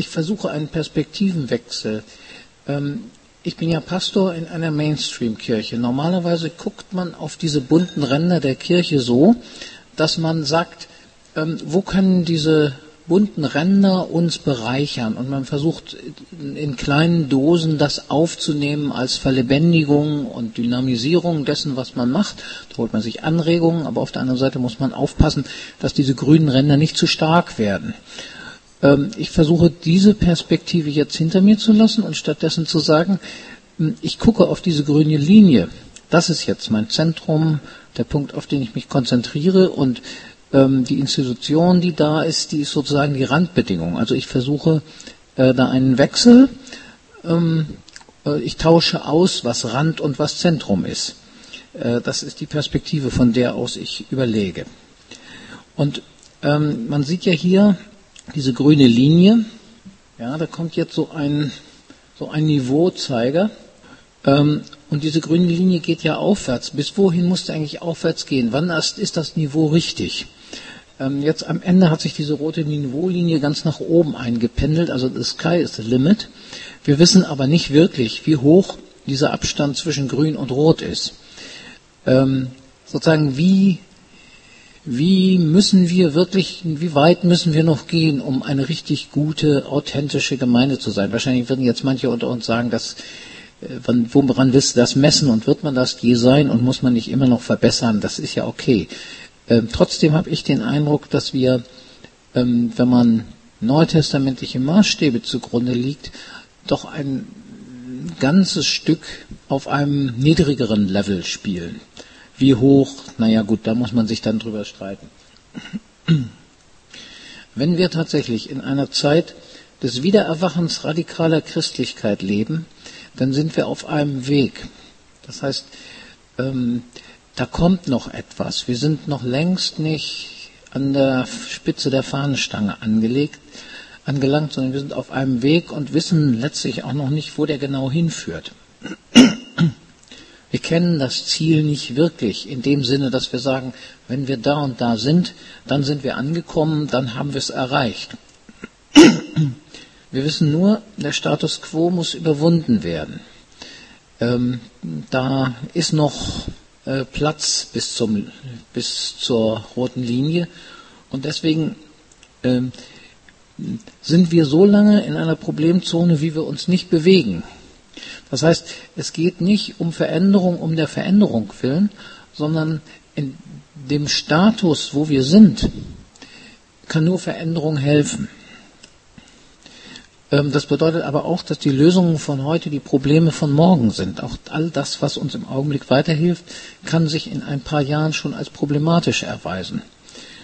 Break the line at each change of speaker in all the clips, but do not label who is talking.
ich versuche einen Perspektivenwechsel. Ähm, ich bin ja Pastor in einer Mainstream-Kirche. Normalerweise guckt man auf diese bunten Ränder der Kirche so, dass man sagt, ähm, wo können diese bunten Ränder uns bereichern und man versucht in kleinen Dosen das aufzunehmen als Verlebendigung und Dynamisierung dessen, was man macht. Da holt man sich Anregungen, aber auf der anderen Seite muss man aufpassen, dass diese grünen Ränder nicht zu stark werden. Ähm, ich versuche diese Perspektive jetzt hinter mir zu lassen und stattdessen zu sagen, hm, ich gucke auf diese grüne Linie. Das ist jetzt mein Zentrum, der Punkt, auf den ich mich konzentriere und ähm, die Institution, die da ist, die ist sozusagen die Randbedingung. Also ich versuche äh, da einen Wechsel. Ähm, äh, ich tausche aus, was Rand und was Zentrum ist. Äh, das ist die Perspektive, von der aus ich überlege. Und ähm, man sieht ja hier diese grüne Linie. Ja, da kommt jetzt so ein, so ein Niveauzeiger. Ähm, und diese grüne Linie geht ja aufwärts. Bis wohin muss der eigentlich aufwärts gehen? Wann ist das Niveau richtig? Ähm, jetzt am Ende hat sich diese rote Niveaulinie ganz nach oben eingependelt, also the sky is the limit. Wir wissen aber nicht wirklich, wie hoch dieser Abstand zwischen grün und rot ist. Ähm, sozusagen, wie, wie müssen wir wirklich, wie weit müssen wir noch gehen, um eine richtig gute, authentische Gemeinde zu sein? Wahrscheinlich würden jetzt manche unter uns sagen, dass äh, woran willst du das messen und wird man das je sein und muss man nicht immer noch verbessern? Das ist ja okay. Ähm, trotzdem habe ich den Eindruck, dass wir, ähm, wenn man neutestamentliche Maßstäbe zugrunde liegt, doch ein ganzes Stück auf einem niedrigeren Level spielen. Wie hoch? Naja gut, da muss man sich dann drüber streiten. Wenn wir tatsächlich in einer Zeit des Wiedererwachens radikaler Christlichkeit leben, dann sind wir auf einem Weg. Das heißt, ähm, da kommt noch etwas. Wir sind noch längst nicht an der Spitze der Fahnenstange angelegt, angelangt, sondern wir sind auf einem Weg und wissen letztlich auch noch nicht, wo der genau hinführt. Wir kennen das Ziel nicht wirklich in dem Sinne, dass wir sagen, wenn wir da und da sind, dann sind wir angekommen, dann haben wir es erreicht. Wir wissen nur, der Status quo muss überwunden werden. Ähm, da ist noch äh, Platz bis, zum, bis zur roten Linie. Und deswegen äh, sind wir so lange in einer Problemzone, wie wir uns nicht bewegen. Das heißt, es geht nicht um Veränderung um der Veränderung willen, sondern in dem Status, wo wir sind, kann nur Veränderung helfen. Ähm, das bedeutet aber auch, dass die Lösungen von heute die Probleme von morgen sind. Auch all das, was uns im Augenblick weiterhilft, kann sich in ein paar Jahren schon als problematisch erweisen.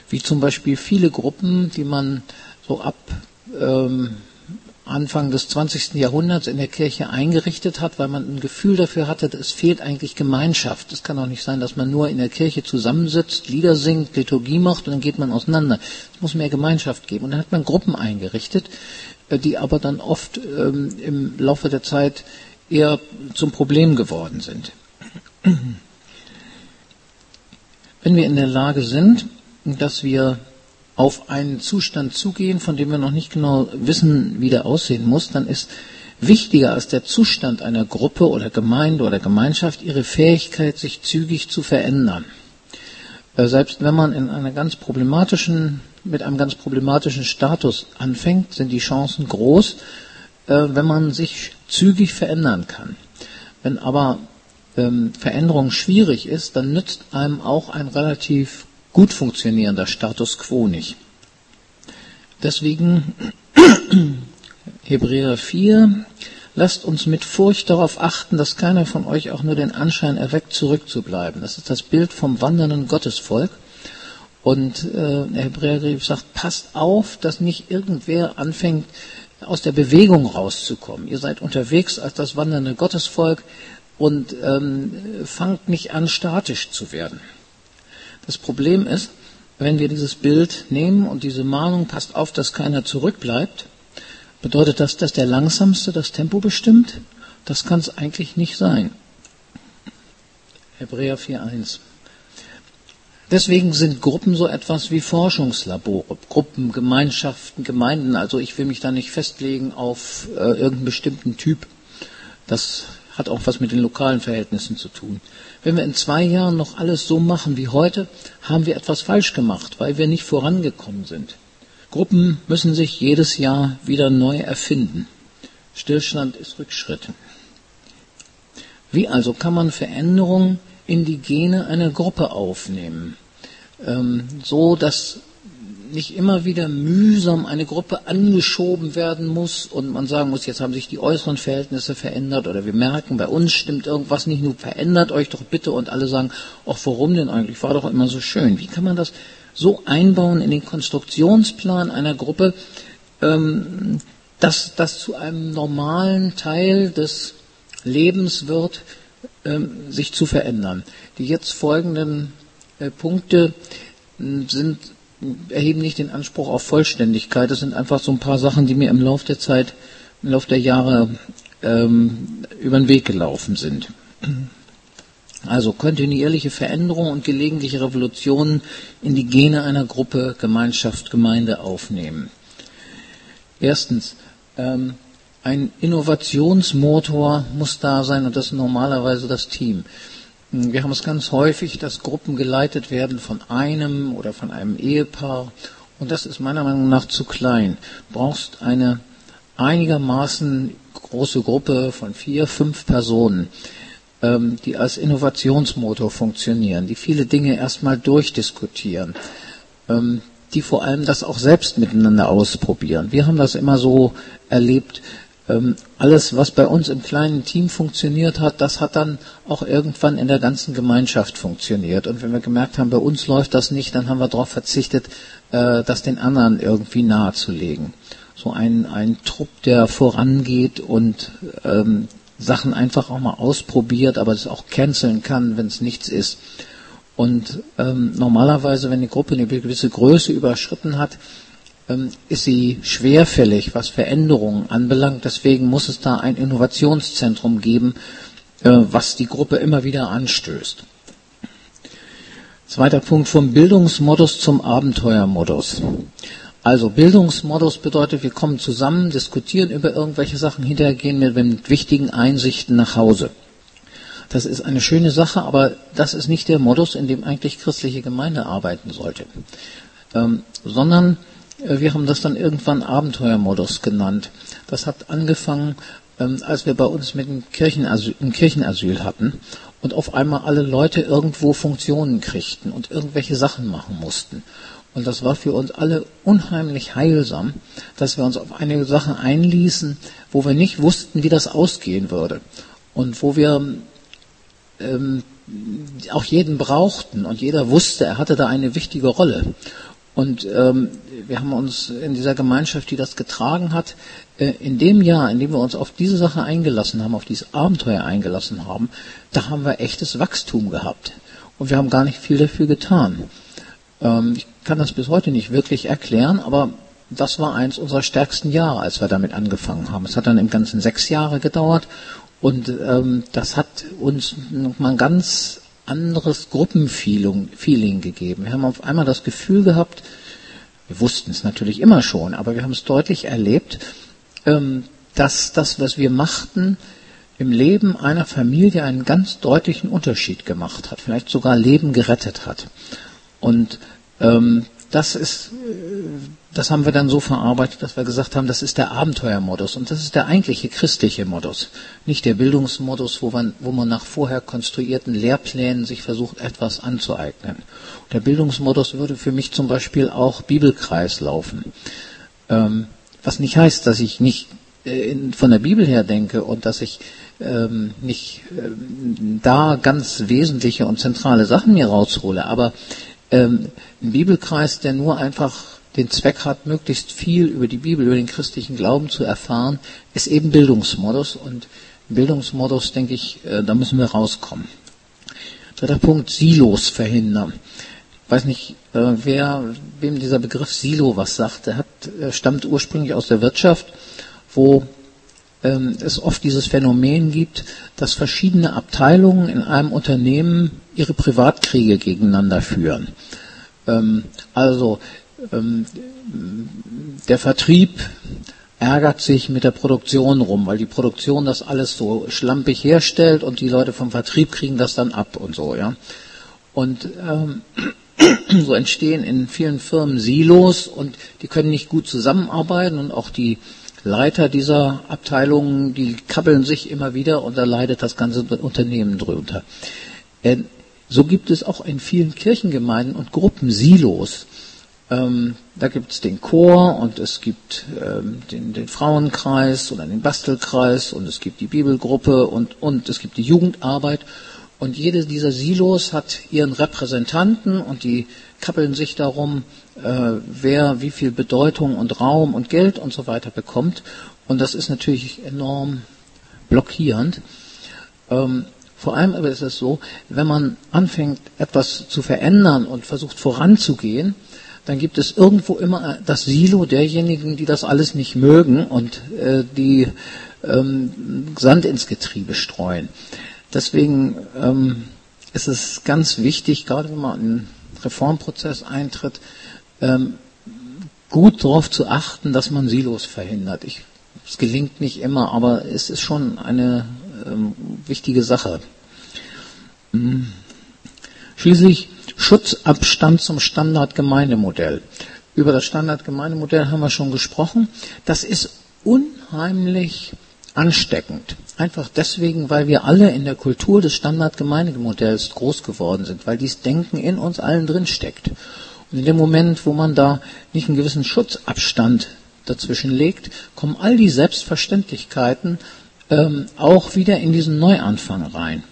Wie zum Beispiel viele Gruppen, die man so ab ähm, Anfang des 20. Jahrhunderts in der Kirche eingerichtet hat, weil man ein Gefühl dafür hatte, es fehlt eigentlich Gemeinschaft. Es kann auch nicht sein, dass man nur in der Kirche zusammensitzt, Lieder singt, Liturgie macht und dann geht man auseinander. Es muss mehr Gemeinschaft geben. Und dann hat man Gruppen eingerichtet, äh, die aber dann oft ähm, im Laufe der Zeit eher zum Problem geworden sind. Wenn wir in der Lage sind, dass wir auf einen Zustand zugehen, von dem wir noch nicht genau wissen, wie der aussehen muss, dann ist wichtiger als der Zustand einer Gruppe oder Gemeinde oder Gemeinschaft ihre Fähigkeit, sich zügig zu verändern. Äh, selbst wenn man in einer ganz problematischen mit einem ganz problematischen Status anfängt, sind die Chancen groß, äh, wenn man sich zügig verändern kann. Wenn aber ähm, Veränderung schwierig ist, dann nützt einem auch ein relativ gut funktionierender Status quo nicht. Deswegen Hebräer 4, lasst uns mit Furcht darauf achten, dass keiner von euch auch nur den Anschein erweckt, zurückzubleiben. Das ist das Bild vom wandernden Gottesvolk. Und äh, der Hebräerbrief sagt, passt auf, dass nicht irgendwer anfängt, aus der Bewegung rauszukommen. Ihr seid unterwegs als das wandernde Gottesvolk und ähm, fangt nicht an, statisch zu werden. Das Problem ist, wenn wir dieses Bild nehmen und diese Mahnung, passt auf, dass keiner zurückbleibt, bedeutet das, dass der Langsamste das Tempo bestimmt? Das kann es eigentlich nicht sein. Hebräer 4.1 Deswegen sind Gruppen so etwas wie Forschungslabore, Gruppen, Gemeinschaften, Gemeinden. Also ich will mich da nicht festlegen auf äh, irgendeinen bestimmten Typ. Das hat auch was mit den lokalen Verhältnissen zu tun. Wenn wir in zwei Jahren noch alles so machen wie heute, haben wir etwas falsch gemacht, weil wir nicht vorangekommen sind. Gruppen müssen sich jedes Jahr wieder neu erfinden. Stillstand ist Rückschritt. Wie also kann man Veränderungen in die Gene einer Gruppe aufnehmen, ähm, so dass nicht immer wieder mühsam eine Gruppe angeschoben werden muss und man sagen muss, jetzt haben sich die äußeren Verhältnisse verändert oder wir merken, bei uns stimmt irgendwas nicht, nur verändert euch doch bitte und alle sagen, ach warum denn eigentlich, war doch immer so schön. Wie kann man das so einbauen in den Konstruktionsplan einer Gruppe, ähm, dass das zu einem normalen Teil des Lebens wird, ähm, sich zu verändern. Die jetzt folgenden äh, Punkte sind erheben nicht den Anspruch auf Vollständigkeit. Das sind einfach so ein paar Sachen, die mir im Laufe der Zeit, im Laufe der Jahre ähm, über den Weg gelaufen sind. Also kontinuierliche Veränderungen und gelegentliche Revolutionen in die Gene einer Gruppe, Gemeinschaft, Gemeinde aufnehmen. Erstens, ähm, ein Innovationsmotor muss da sein und das ist normalerweise das Team. Wir haben es ganz häufig, dass Gruppen geleitet werden von einem oder von einem Ehepaar. Und das ist meiner Meinung nach zu klein. Du brauchst eine einigermaßen große Gruppe von vier, fünf Personen, ähm, die als Innovationsmotor funktionieren, die viele Dinge erstmal durchdiskutieren, ähm, die vor allem das auch selbst miteinander ausprobieren. Wir haben das immer so erlebt, alles, was bei uns im kleinen Team funktioniert hat, das hat dann auch irgendwann in der ganzen Gemeinschaft funktioniert. Und wenn wir gemerkt haben, bei uns läuft das nicht, dann haben wir darauf verzichtet, äh, das den anderen irgendwie nahezulegen. So ein, ein Trupp, der vorangeht und ähm, Sachen einfach auch mal ausprobiert, aber es auch canceln kann, wenn es nichts ist. Und ähm, normalerweise, wenn die Gruppe eine gewisse Größe überschritten hat, ähm, ist sie schwerfällig, was Veränderungen anbelangt. Deswegen muss es da ein Innovationszentrum geben, äh, was die Gruppe immer wieder anstößt. Zweiter Punkt vom Bildungsmodus zum Abenteuermodus. Also Bildungsmodus bedeutet, wir kommen zusammen, diskutieren über irgendwelche Sachen, hinterher gehen wir mit wichtigen Einsichten nach Hause. Das ist eine schöne Sache, aber das ist nicht der Modus, in dem eigentlich christliche Gemeinde arbeiten sollte, ähm, sondern wir haben das dann irgendwann Abenteuermodus genannt. Das hat angefangen, ähm, als wir bei uns mit dem Kirchenasyl, ein Kirchenasyl hatten und auf einmal alle Leute irgendwo Funktionen kriegten und irgendwelche Sachen machen mussten. Und das war für uns alle unheimlich heilsam, dass wir uns auf eine Sache einließen, wo wir nicht wussten, wie das ausgehen würde. Und wo wir ähm, auch jeden brauchten und jeder wusste, er hatte da eine wichtige Rolle. Und ähm, wir haben uns in dieser Gemeinschaft, die das getragen hat, äh, in dem Jahr, in dem wir uns auf diese Sache eingelassen haben, auf dieses Abenteuer eingelassen haben, da haben wir echtes Wachstum gehabt. Und wir haben gar nicht viel dafür getan. Ähm, ich kann das bis heute nicht wirklich erklären, aber das war eins unserer stärksten Jahre, als wir damit angefangen haben. Es hat dann im Ganzen sechs Jahre gedauert und ähm, das hat uns nochmal ganz anderes Gruppenfeeling gegeben. Wir haben auf einmal das Gefühl gehabt, wir wussten es natürlich immer schon, aber wir haben es deutlich erlebt, ähm, dass das, was wir machten, im Leben einer Familie einen ganz deutlichen Unterschied gemacht hat, vielleicht sogar Leben gerettet hat. Und ähm, das ist, äh, das haben wir dann so verarbeitet, dass wir gesagt haben, das ist der Abenteuermodus. Und das ist der eigentliche christliche Modus, nicht der Bildungsmodus, wo man, wo man nach vorher konstruierten Lehrplänen sich versucht, etwas anzueignen. Der Bildungsmodus würde für mich zum Beispiel auch Bibelkreis laufen, ähm, was nicht heißt, dass ich nicht äh, von der Bibel her denke und dass ich ähm, nicht ähm, da ganz wesentliche und zentrale Sachen mir raushole, aber ähm, ein Bibelkreis, der nur einfach den Zweck hat, möglichst viel über die Bibel, über den christlichen Glauben zu erfahren, ist eben Bildungsmodus. Und Bildungsmodus, denke ich, äh, da müssen wir rauskommen. Dritter Punkt, Silos verhindern. Ich weiß nicht, äh, wer, wem dieser Begriff Silo was sagt. Der hat, äh, stammt ursprünglich aus der Wirtschaft, wo ähm, es oft dieses Phänomen gibt, dass verschiedene Abteilungen in einem Unternehmen ihre Privatkriege gegeneinander führen. Ähm, also ähm, der Vertrieb ärgert sich mit der Produktion rum, weil die Produktion das alles so schlampig herstellt und die Leute vom Vertrieb kriegen das dann ab und so, ja. Und ähm, so entstehen in vielen Firmen Silos und die können nicht gut zusammenarbeiten und auch die Leiter dieser Abteilungen, die kabbeln sich immer wieder und da leidet das ganze Unternehmen drunter. So gibt es auch in vielen Kirchengemeinden und Gruppen Silos. Ähm, da gibt es den Chor und es gibt ähm, den, den, Frauenkreis oder den Bastelkreis und es gibt die Bibelgruppe und, und es gibt die Jugendarbeit. Und jede dieser Silos hat ihren Repräsentanten und die kappeln sich darum, äh, wer wie viel Bedeutung und Raum und Geld und so weiter bekommt. Und das ist natürlich enorm blockierend. Ähm, vor allem aber ist es so, wenn man anfängt, etwas zu verändern und versucht voranzugehen, dann gibt es irgendwo immer das Silo derjenigen, die das alles nicht mögen und äh, die ähm, Sand ins Getriebe streuen. Deswegen ähm, ist es ganz wichtig, gerade wenn man in einen Reformprozess eintritt, ähm, gut darauf zu achten, dass man Silos verhindert. Ich, es gelingt nicht immer, aber es ist schon eine ähm, wichtige Sache. Hm. Schließlich Schutzabstand zum Standardgemeindemodell. Über das Standardgemeindemodell haben wir schon gesprochen. Das ist unheimlich ansteckend. Einfach deswegen, weil wir alle in der Kultur des Standardgemeindemodells groß geworden sind, weil dieses Denken in uns allen drin steckt. Und in dem Moment, wo man da nicht einen gewissen Schutzabstand dazwischen legt, kommen all die Selbstverständlichkeiten ähm, auch wieder in diesen Neuanfang rein.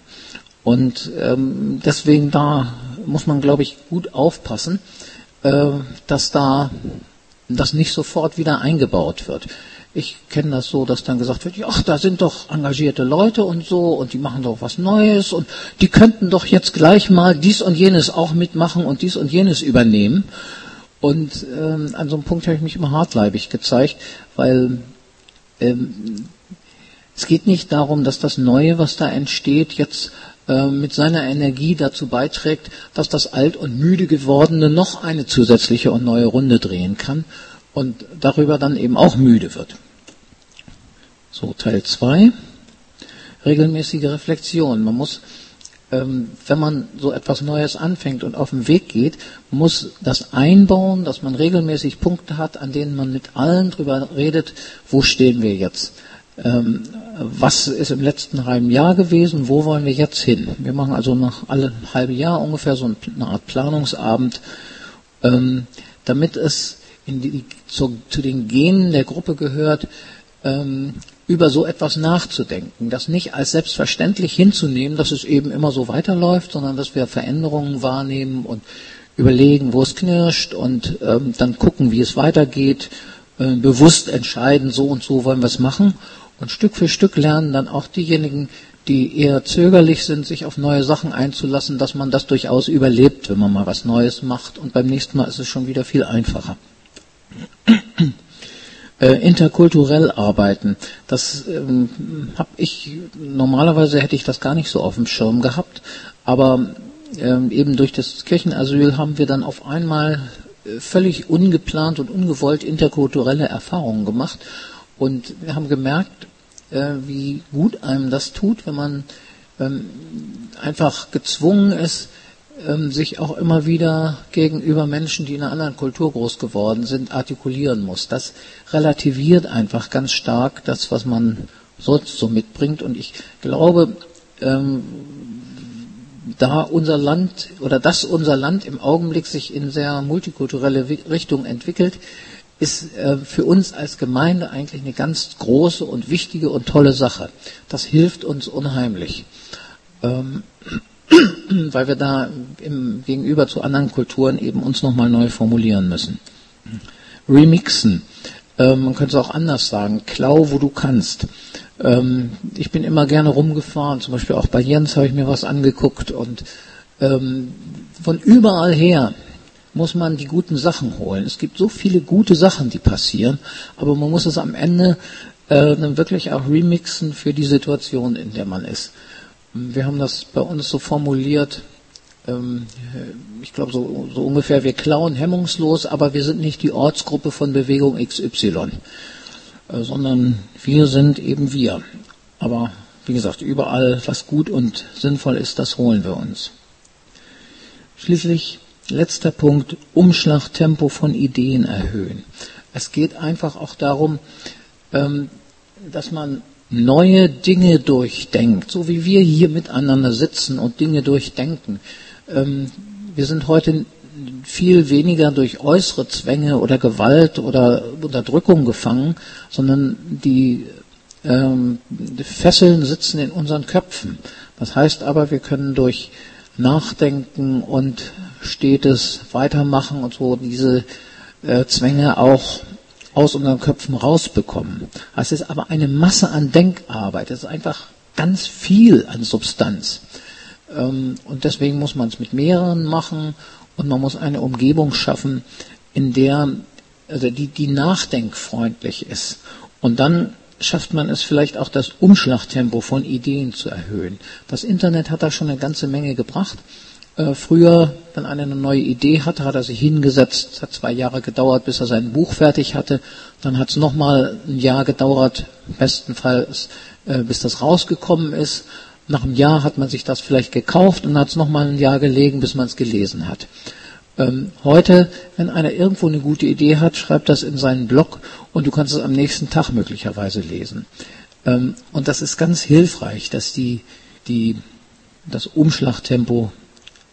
Und ähm, deswegen da muss man, glaube ich, gut aufpassen, äh, dass da das nicht sofort wieder eingebaut wird. Ich kenne das so, dass dann gesagt wird, ja, da sind doch engagierte Leute und so und die machen doch was Neues und die könnten doch jetzt gleich mal dies und jenes auch mitmachen und dies und jenes übernehmen. Und ähm, an so einem Punkt habe ich mich immer hartleibig gezeigt, weil ähm, es geht nicht darum, dass das Neue, was da entsteht, jetzt äh, mit seiner Energie dazu beiträgt, dass das alt und müde gewordene noch eine zusätzliche und neue Runde drehen kann und darüber dann eben auch müde wird. So, Teil 2. Regelmäßige Reflexion. Man muss, ähm, wenn man so etwas Neues anfängt und auf den Weg geht, muss das einbauen, dass man regelmäßig Punkte hat, an denen man mit allen drüber redet, wo stehen wir jetzt ähm, was ist im letzten halben Jahr gewesen, wo wollen wir jetzt hin. Wir machen also nach alle halbe Jahr ungefähr so eine Art Planungsabend, ähm, damit es die, zu, zu, den Genen der Gruppe gehört, ähm, über so etwas nachzudenken, das nicht als selbstverständlich hinzunehmen, dass es eben immer so weiterläuft, sondern dass wir Veränderungen wahrnehmen und überlegen, wo es knirscht und ähm, dann gucken, wie es weitergeht, äh, bewusst entscheiden, so und so wollen wir es machen und Stück für Stück lernen dann auch diejenigen, die eher zögerlich sind, sich auf neue Sachen einzulassen, dass man das durchaus überlebt, wenn man mal was Neues macht. Und beim nächsten Mal ist es schon wieder viel einfacher. Äh, interkulturell arbeiten. Das ähm, habe ich normalerweise hätte ich das gar nicht so auf dem Schirm gehabt, aber ähm, eben durch das Kirchenasyl haben wir dann auf einmal äh, völlig ungeplant und ungewollt interkulturelle Erfahrungen gemacht und wir haben gemerkt, äh, wie gut einem das tut, wenn man ähm, einfach gezwungen ist, ähm, sich auch immer wieder gegenüber Menschen, die in einer anderen Kultur groß geworden sind, artikulieren muss. Das relativiert einfach ganz stark das, was man sonst so mitbringt. Und ich glaube, ähm, da unser Land oder dass unser Land im Augenblick sich in sehr multikulturelle Richtung entwickelt, ist äh, für uns als Gemeinde eigentlich eine ganz große und wichtige und tolle Sache. Das hilft uns unheimlich, ähm, weil wir da im, gegenüber zu anderen Kulturen eben uns nochmal neu formulieren müssen. Remixen. Ähm, man könnte es auch anders sagen. Klau, wo du kannst. Ähm, ich bin immer gerne rumgefahren, zum Beispiel auch bei Jens habe ich mir was angeguckt und von überall her muss man die guten Sachen holen. Es gibt so viele gute Sachen, die passieren, aber man muss es am Ende äh, dann wirklich auch remixen für die Situation, in der man ist. Wir haben das bei uns so formuliert, ähm, ich glaube so, so ungefähr, wir klauen hemmungslos, aber wir sind nicht die Ortsgruppe von Bewegung XY, äh, sondern wir sind eben wir. Aber wie gesagt, überall, was gut und sinnvoll ist, das holen wir uns. Schließlich letzter Punkt, Umschlagtempo von Ideen erhöhen. Es geht einfach auch darum, ähm, dass man neue Dinge durchdenkt, so wie wir hier miteinander sitzen und Dinge durchdenken. Ähm, wir sind heute viel weniger durch äußere Zwänge oder Gewalt oder Unterdrückung gefangen, sondern die, ähm, die Fesseln sitzen in unseren Köpfen. Das heißt aber, wir können durch Nachdenken und stetes Weitermachen und so diese äh, Zwänge auch aus unseren Köpfen rausbekommen. Es ist aber eine Masse an Denkarbeit. Es ist einfach ganz viel an Substanz. Ähm, und deswegen muss man es mit mehreren machen und man muss eine Umgebung schaffen, in der, also die, die nachdenkfreundlich ist. Und dann schafft man es vielleicht auch das Umschlagtempo von Ideen zu erhöhen. Das Internet hat da schon eine ganze Menge gebracht. Äh, früher, wenn einer eine neue Idee hatte, hat er sich hingesetzt. Es hat zwei Jahre gedauert, bis er sein Buch fertig hatte. Dann hat es nochmal ein Jahr gedauert, bestenfalls, äh, bis das rausgekommen ist. Nach einem Jahr hat man sich das vielleicht gekauft und hat es nochmal ein Jahr gelegen, bis man es gelesen hat. Ähm, heute, wenn einer irgendwo eine gute Idee hat, schreibt das in seinen Blog und du kannst es am nächsten Tag möglicherweise lesen. Ähm, und das ist ganz hilfreich, dass die, die, das Umschlagtempo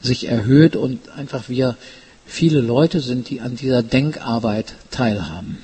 sich erhöht und einfach wir viele Leute sind, die an dieser Denkarbeit teilhaben.